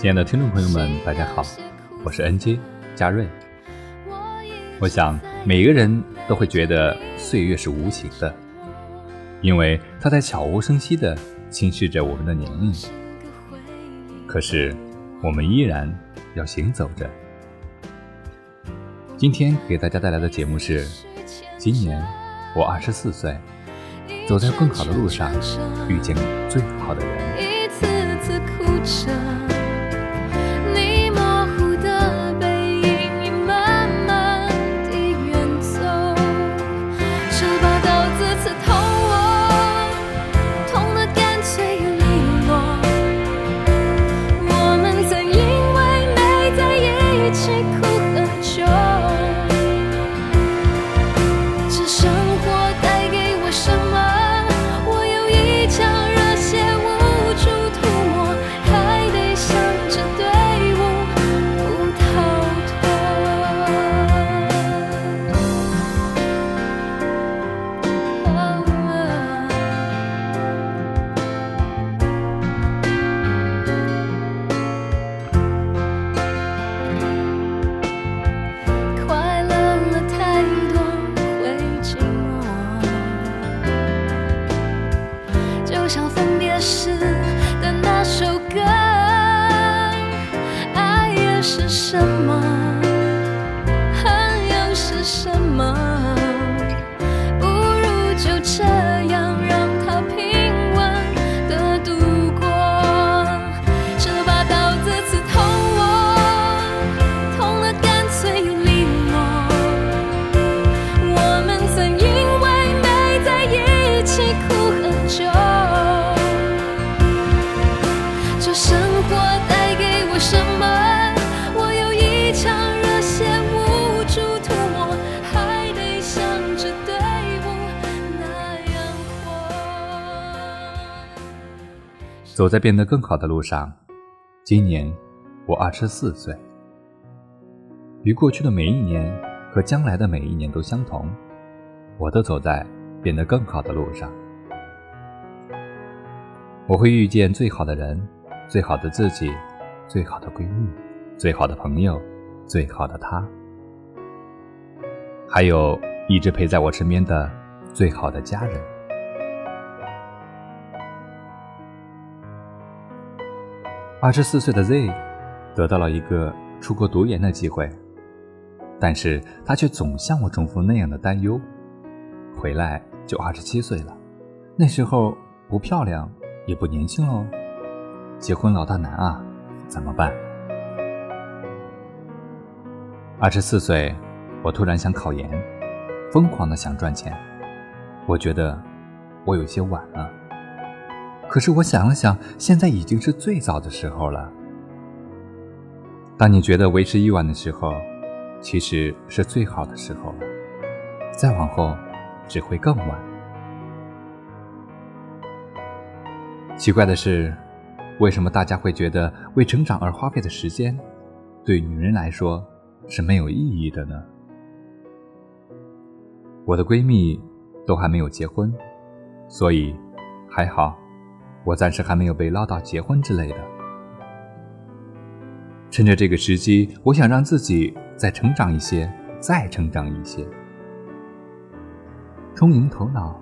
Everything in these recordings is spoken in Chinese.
亲爱的听众朋友们，大家好，我是 NJ 嘉瑞。我想每个人都会觉得岁月是无情的，因为它在悄无声息地侵蚀着我们的年龄。可是，我们依然要行走着。今天给大家带来的节目是：今年我二十四岁，走在更好的路上，遇见最好的人。一次次哭着，走在变得更好的路上。今年我二十四岁，与过去的每一年和将来的每一年都相同，我都走在变得更好的路上。我会遇见最好的人，最好的自己，最好的闺蜜，最好的朋友，最好的他，还有一直陪在我身边的最好的家人。二十四岁的 Z 得到了一个出国读研的机会，但是他却总向我重复那样的担忧：回来就二十七岁了，那时候不漂亮也不年轻哦，结婚老大难啊，怎么办？二十四岁，我突然想考研，疯狂的想赚钱，我觉得我有些晚了。可是我想了想，现在已经是最早的时候了。当你觉得为时已晚的时候，其实是最好的时候了。再往后，只会更晚。奇怪的是，为什么大家会觉得为成长而花费的时间，对女人来说是没有意义的呢？我的闺蜜都还没有结婚，所以还好。我暂时还没有被唠叨结婚之类的。趁着这个时机，我想让自己再成长一些，再成长一些。充盈头脑，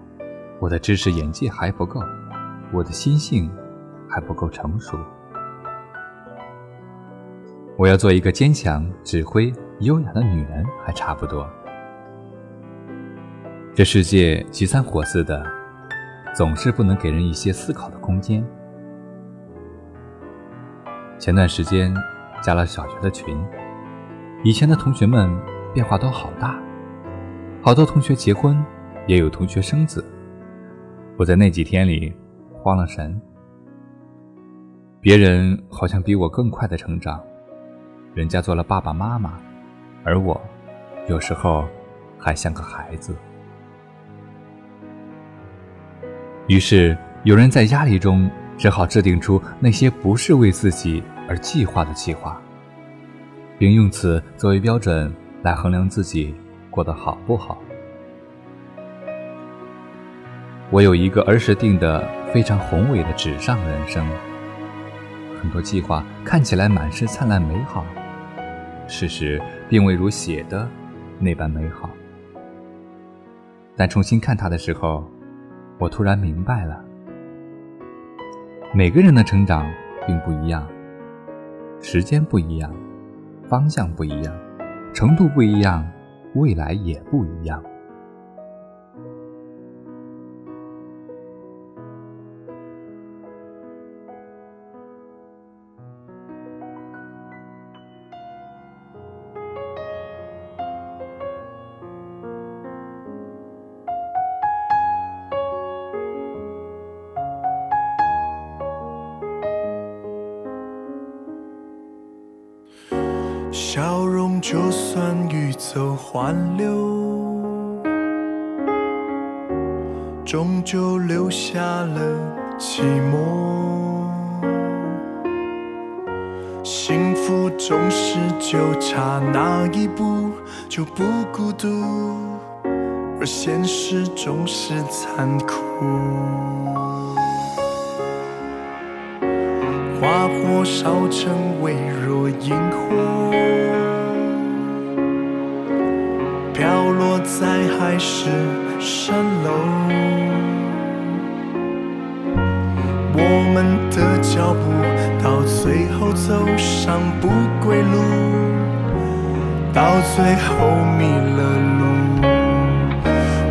我的知识眼界还不够，我的心性还不够成熟。我要做一个坚强、指挥、优雅的女人，还差不多。这世界急三火四的。总是不能给人一些思考的空间。前段时间加了小学的群，以前的同学们变化都好大，好多同学结婚，也有同学生子。我在那几天里慌了神。别人好像比我更快的成长，人家做了爸爸妈妈，而我有时候还像个孩子。于是，有人在压力中只好制定出那些不是为自己而计划的计划，并用此作为标准来衡量自己过得好不好。我有一个儿时定的非常宏伟的纸上人生，很多计划看起来满是灿烂美好，事实并未如写的那般美好。但重新看它的时候，我突然明白了，每个人的成长并不一样，时间不一样，方向不一样，程度不一样，未来也不一样。就算欲走还留，终究留下了寂寞。幸福总是就差那一步就不孤独，而现实总是残酷。花火烧成微弱萤火，海市蜃楼。我们的脚步到最后走上不归路，到最后迷了路。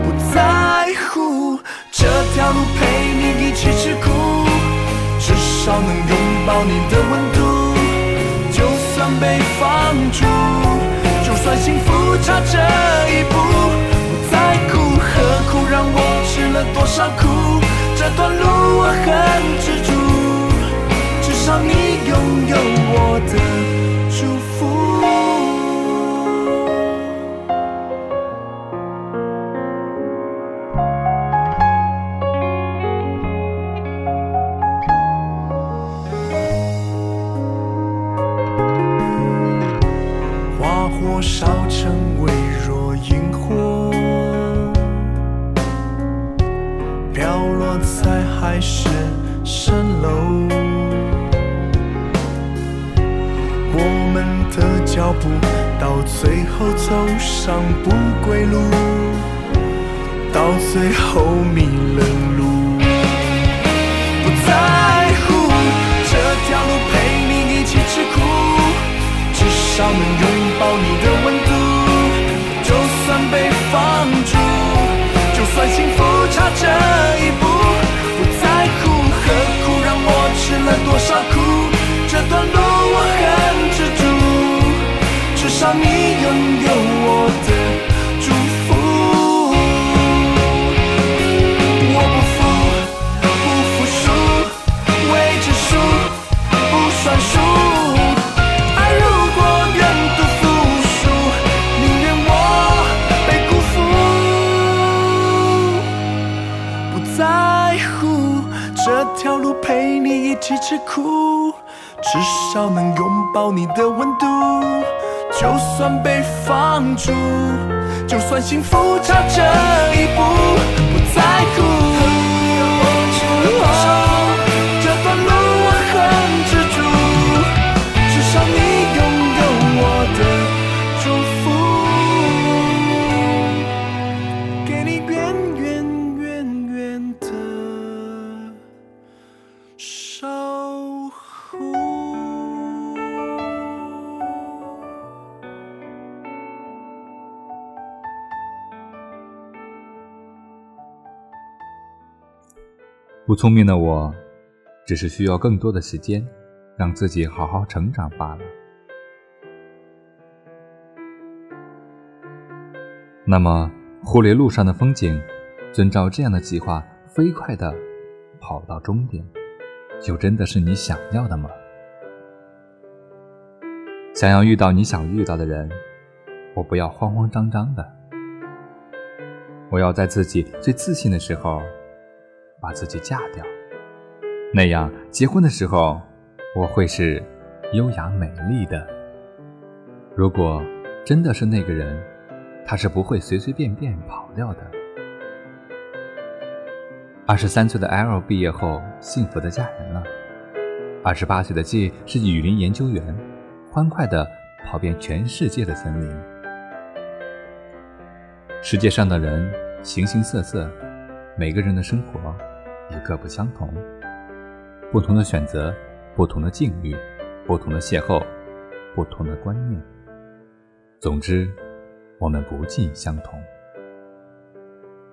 不在乎这条路陪你一起吃苦。至少能拥抱你的温度，就算被放逐，就算幸福差这一步，让我吃了多少苦，这段路我很知足，至少你拥有我的祝福。飘落在海市蜃楼。我们的脚步到最后走上不归路，到最后迷了路。不在乎这条路陪你一起吃苦。至少能拥抱你的温度，就算被放逐，这一步，不在乎何苦让我吃了多少苦，这段路我很执着，至少你拥有条路陪你一起吃苦，至少能拥抱你的温度。就算被放逐，就算幸福差这一步，不在乎。不聪明的我，只是需要更多的时间，让自己好好成长罢了。那么，忽略路上的风景，遵照这样的计划，飞快的跑到终点，就真的是你想要的吗？想要遇到你想遇到的人，我不要慌慌张张的，我要在自己最自信的时候。把自己嫁掉，那样结婚的时候，我会是优雅美丽的。如果真的是那个人，他是不会随随便便跑掉的。二十三岁的 L 毕业后，幸福的嫁人了。二十八岁的 G 是雨林研究员，欢快的跑遍全世界的森林。世界上的人形形色色，每个人的生活也各不相同。不同的选择，不同的境遇，不同的邂逅，不同的观念。总之，我们不尽相同。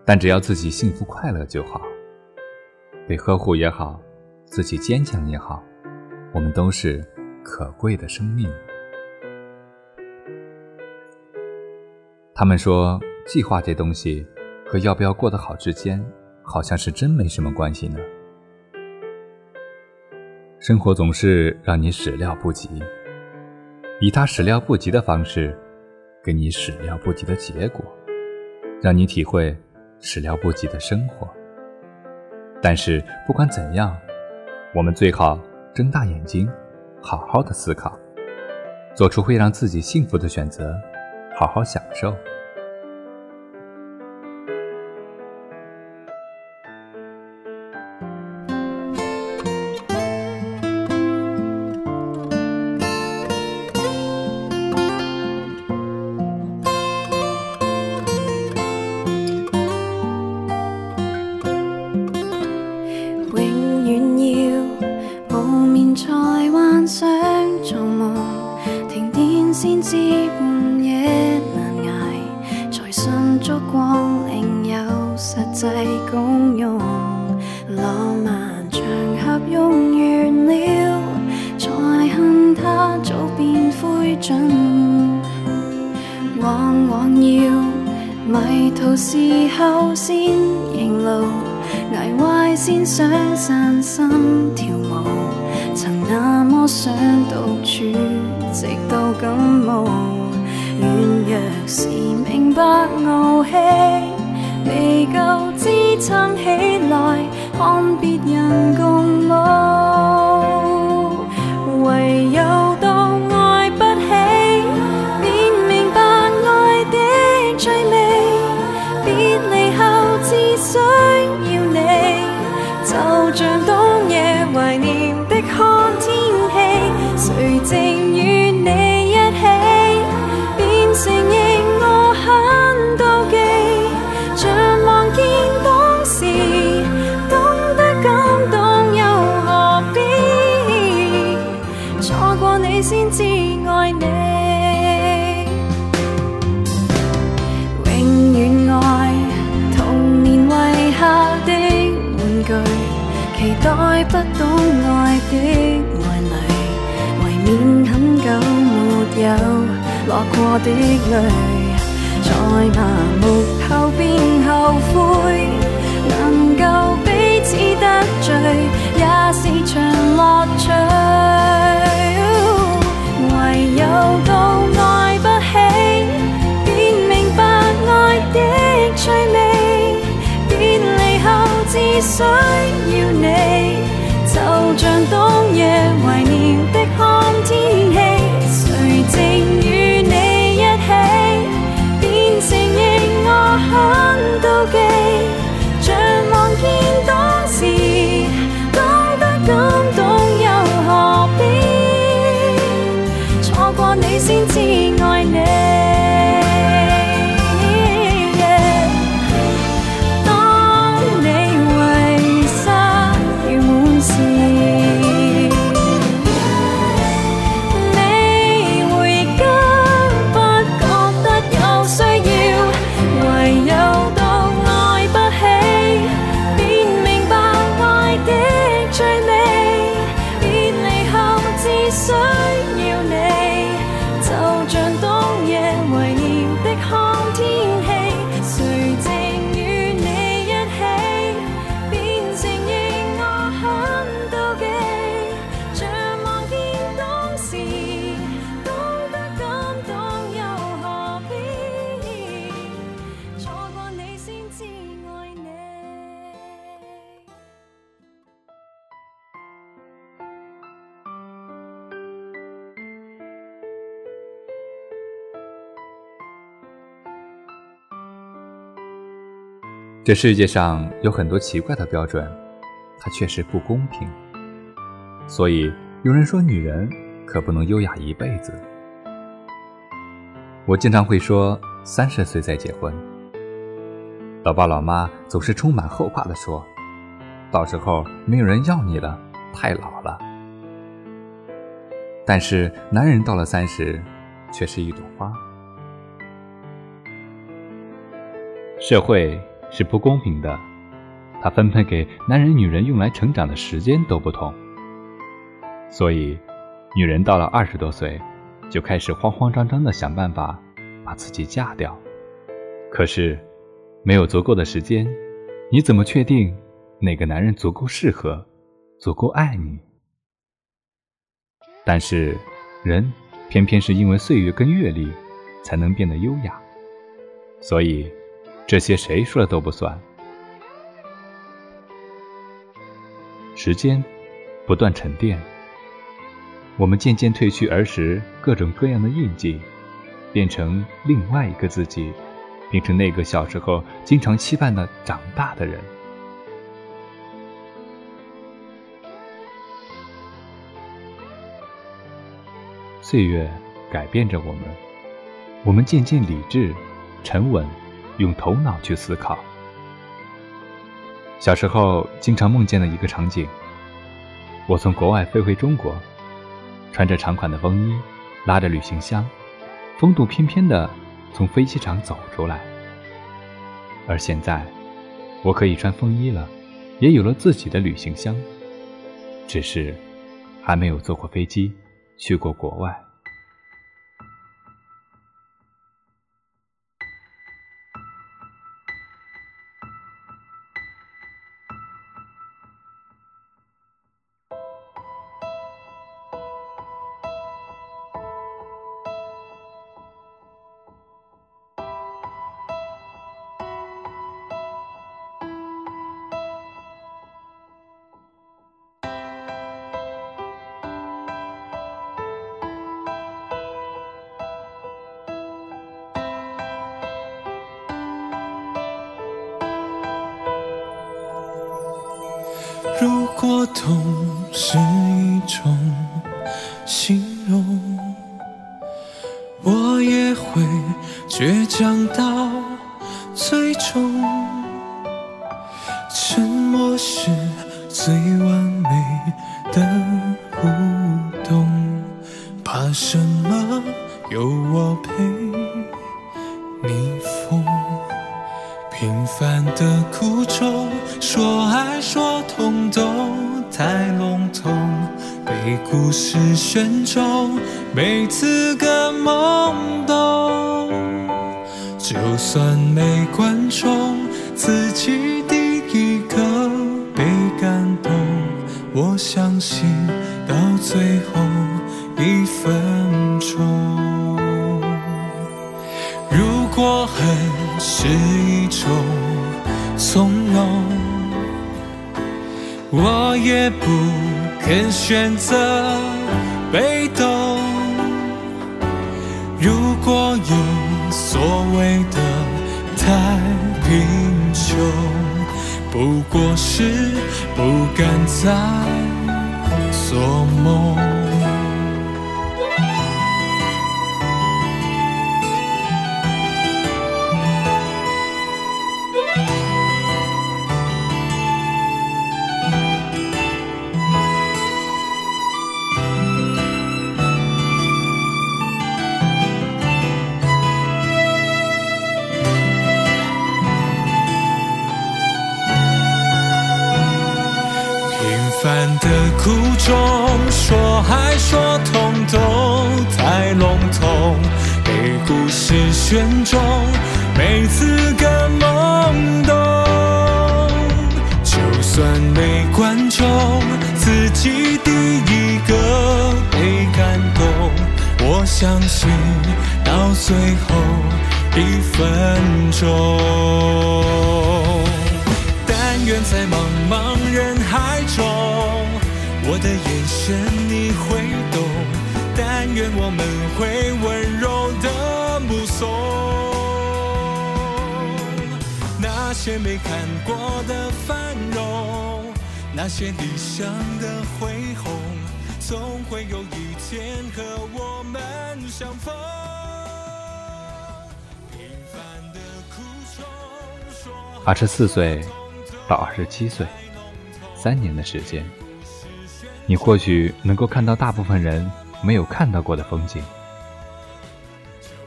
但只要自己幸福快乐就好。被呵护也好，自己坚强也好，我们都是可贵的生命。他们说，计划这东西和要不要过得好之间，好像是真没什么关系呢。生活总是让你始料不及，以他始料不及的方式，给你始料不及的结果，让你体会始料不及的生活。但是不管怎样，我们最好睁大眼睛，好好的思考，做出会让自己幸福的选择，好好享受。过的泪。在麻木后便后悔，能够彼此得罪，也是场乐趣。唯有到爱不起，便明白爱的趣味。别离后只需要你，就像冬夜怀念的看天過这世界上有很多奇怪的标准，它确实不公平。所以有人说，女人可不能优雅一辈子。我经常会说，三十岁再结婚。老爸老妈总是充满后怕的说，到时候没有人要你了，太老了。但是男人到了三十，却是一朵花。社会是不公平的，它分配给男人、女人用来成长的时间都不同。所以，女人到了二十多岁。就开始慌慌张张的想办法把自己嫁掉，可是没有足够的时间，你怎么确定哪个男人足够适合、足够爱你？但是人偏偏是因为岁月跟阅历，才能变得优雅，所以这些谁说的都不算。时间不断沉淀。我们渐渐褪去儿时各种各样的印记，变成另外一个自己，变成那个小时候经常期盼的长大的人。岁月改变着我们，我们渐渐理智、沉稳，用头脑去思考。小时候经常梦见的一个场景：我从国外飞回中国。穿着长款的风衣，拉着旅行箱，风度翩翩地从飞机场走出来。而现在，我可以穿风衣了，也有了自己的旅行箱，只是还没有坐过飞机，去过国外。如果痛是一种形容，我也会倔强到最后一分钟。如果恨。是一种从容，我也不肯选择被动。如果有所谓的太贫穷，不过是不敢再梦。中，说爱说痛都太笼统，被故事选中，每次更懵懂。就算没观众，自己第一个被感动，我相信到最后一分钟。但愿在茫茫人。我的眼神你会懂，但愿我们会温柔的目送。那些没看过的繁荣，那些理想的恢宏，总会有一天和我们相逢。二十四岁到二十七岁，三年的时间，你或许能够看到大部分人没有看到过的风景。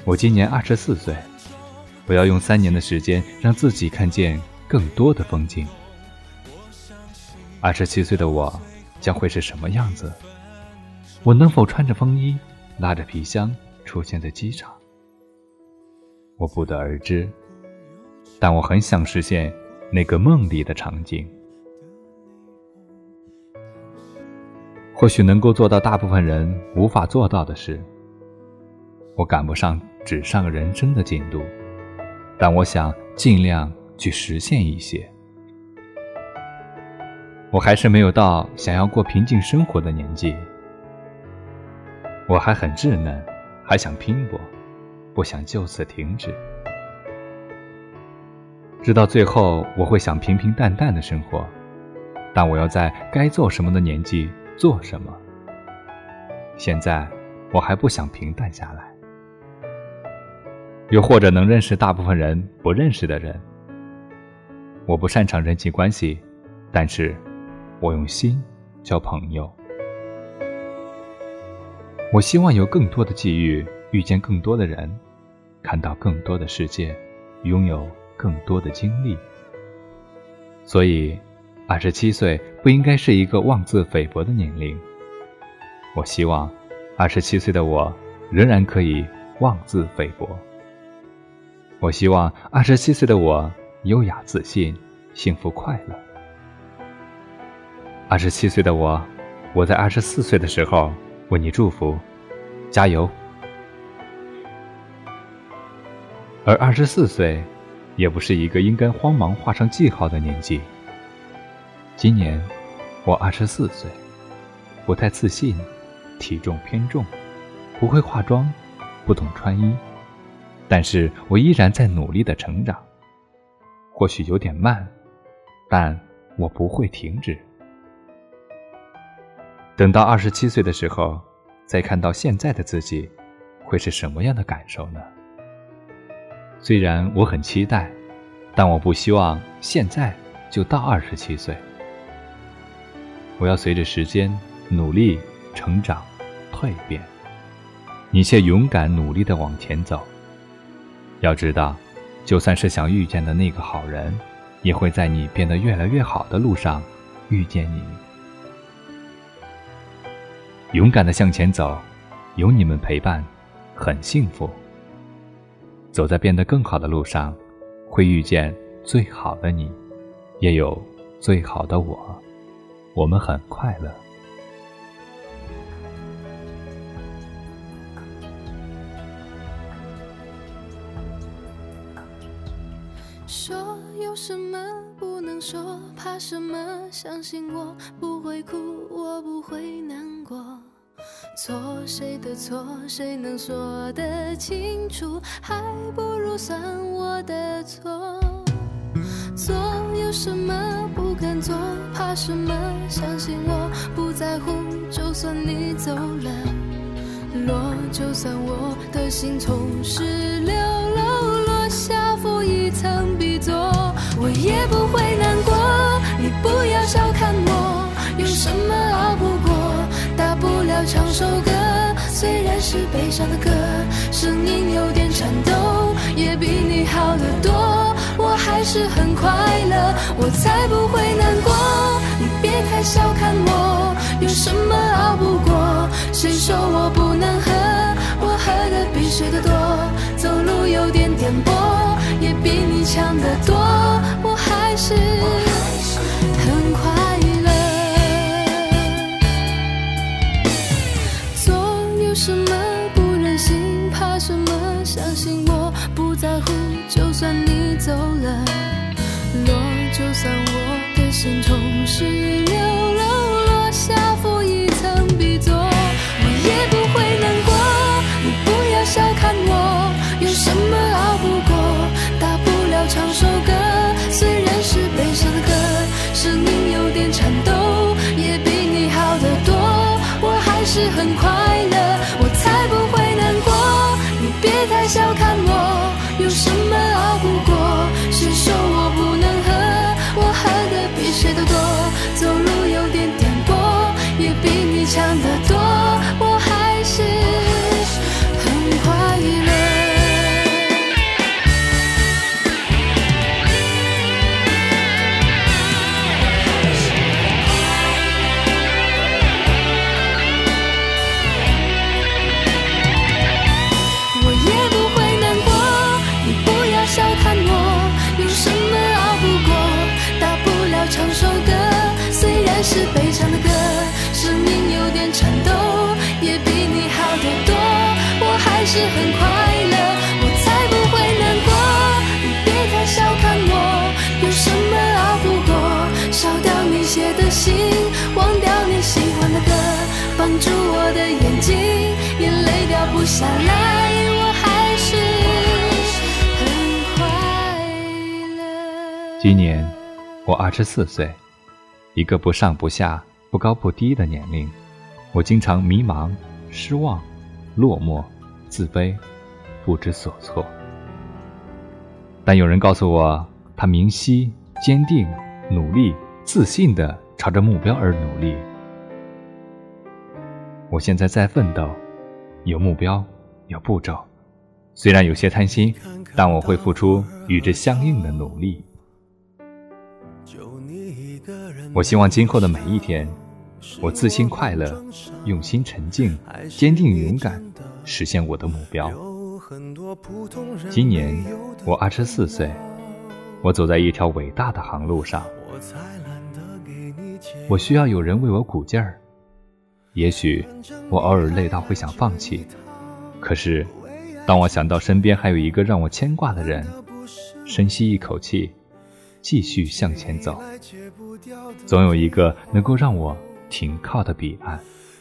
我今年二十四岁。我要用三年的时间，让自己看见更多的风景。二十七岁的我将会是什么样子？我能否穿着风衣，拉着皮箱出现在机场？我不得而知，但我很想实现那个梦里的场景。或许能够做到大部分人无法做到的事。我赶不上纸上人生的进度。但我想尽量去实现一些。我还是没有到想要过平静生活的年纪。我还很稚嫩，还想拼搏，不想就此停止。直到最后，我会想平平淡淡的生活，但我要在该做什么的年纪做什么。现在，我还不想平淡下来。又或者能认识大部分人不认识的人。我不擅长人际关系，但是，我用心交朋友。我希望有更多的机遇，遇见更多的人，看到更多的世界，拥有更多的经历。所以，二十七岁不应该是一个妄自菲薄的年龄。我希望，二十七岁的我仍然可以妄自菲薄。我希望二十七岁的我优雅自信、幸福快乐。二十七岁的我，我在二十四岁的时候为你祝福，加油。而二十四岁，也不是一个应该慌忙画上记号的年纪。今年我二十四岁，不太自信，体重偏重，不会化妆，不懂穿衣。但是我依然在努力的成长，或许有点慢，但我不会停止。等到二十七岁的时候，再看到现在的自己，会是什么样的感受呢？虽然我很期待，但我不希望现在就到二十七岁。我要随着时间努力成长、蜕变，你却勇敢努力的往前走。要知道，就算是想遇见的那个好人，也会在你变得越来越好的路上遇见你。勇敢的向前走，有你们陪伴，很幸福。走在变得更好的路上，会遇见最好的你，也有最好的我，我们很快乐。说有什么不能说，怕什么？相信我不会哭，我不会难过。错谁的错，谁能说得清楚？还不如算我的错。错有什么不敢做，怕什么？相信我不在乎，就算你走了，落就算我的心从十六楼落下。负一层 B 座，我也不会难过。你不要小看我，有什么熬不过？大不了唱首歌，虽然是悲伤的歌，声音有点颤抖，也比你好得多。我还是很快乐，我才不会难过。你别太小看我，有什么熬不过？谁说我不能喝？我喝的比谁的多，走路有点颠簸。也比你强得多，我还是很快乐。总有什么就算你走了，落就算我的心从十六楼落下负一层 B 座，我也不会难过。你不要小看我，有什么熬不过？大不了唱首歌，虽然是悲伤的歌，声音有点颤抖，也比你好得多。我还是很快乐，我才不会难过。你别太小看我，有什么？下来，我还是很快乐。今年我二十四岁，一个不上不下、不高不低的年龄。我经常迷茫、失望、落寞、自卑、不知所措。但有人告诉我，他明晰、坚定、努力、自信地朝着目标而努力。我现在在奋斗，有目标，有步骤。虽然有些贪心，但我会付出与之相应的努力。我希望今后的每一天，我自信快乐，用心沉静，坚定勇敢，实现我的目标。今年我二十四岁，我走在一条伟大的航路上，我需要有人为我鼓劲儿。也许我偶尔累到会想放弃，可是当我想到身边还有一个让我牵挂的人，深吸一口气，继续向前走，总有一个能够让我停靠的彼岸。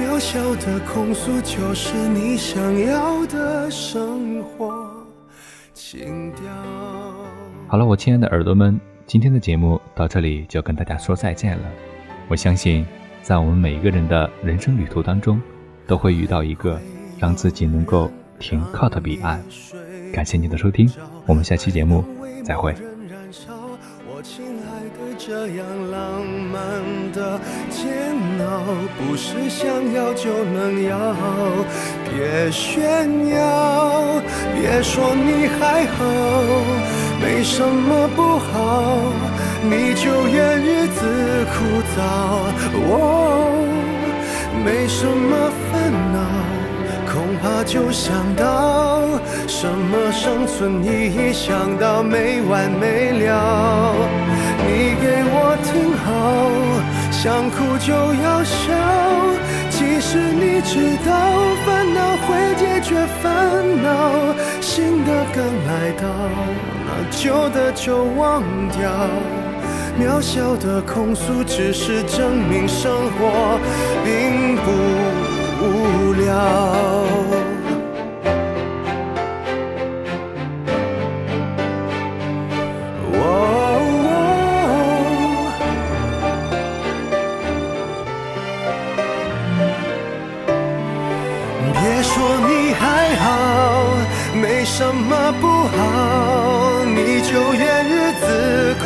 渺小的控诉就是你想要的生活情调。好了，我亲爱的耳朵们，今天的节目到这里就跟大家说再见了。我相信，在我们每一个人的人生旅途当中，都会遇到一个让自己能够停靠的彼岸。感谢你的收听，我们下期节目再会。这样浪漫的煎不是想要就能要。别炫耀，别说你还好，没什么不好，你就怨日子枯燥。哦，没什么烦恼，恐怕就想到什么生存意义，想到没完没了。你给我听，想哭就要笑。其实你知道，烦恼会解决烦恼，新的刚来到，那旧的就忘掉。渺小的控诉，只是证明生活并不无聊。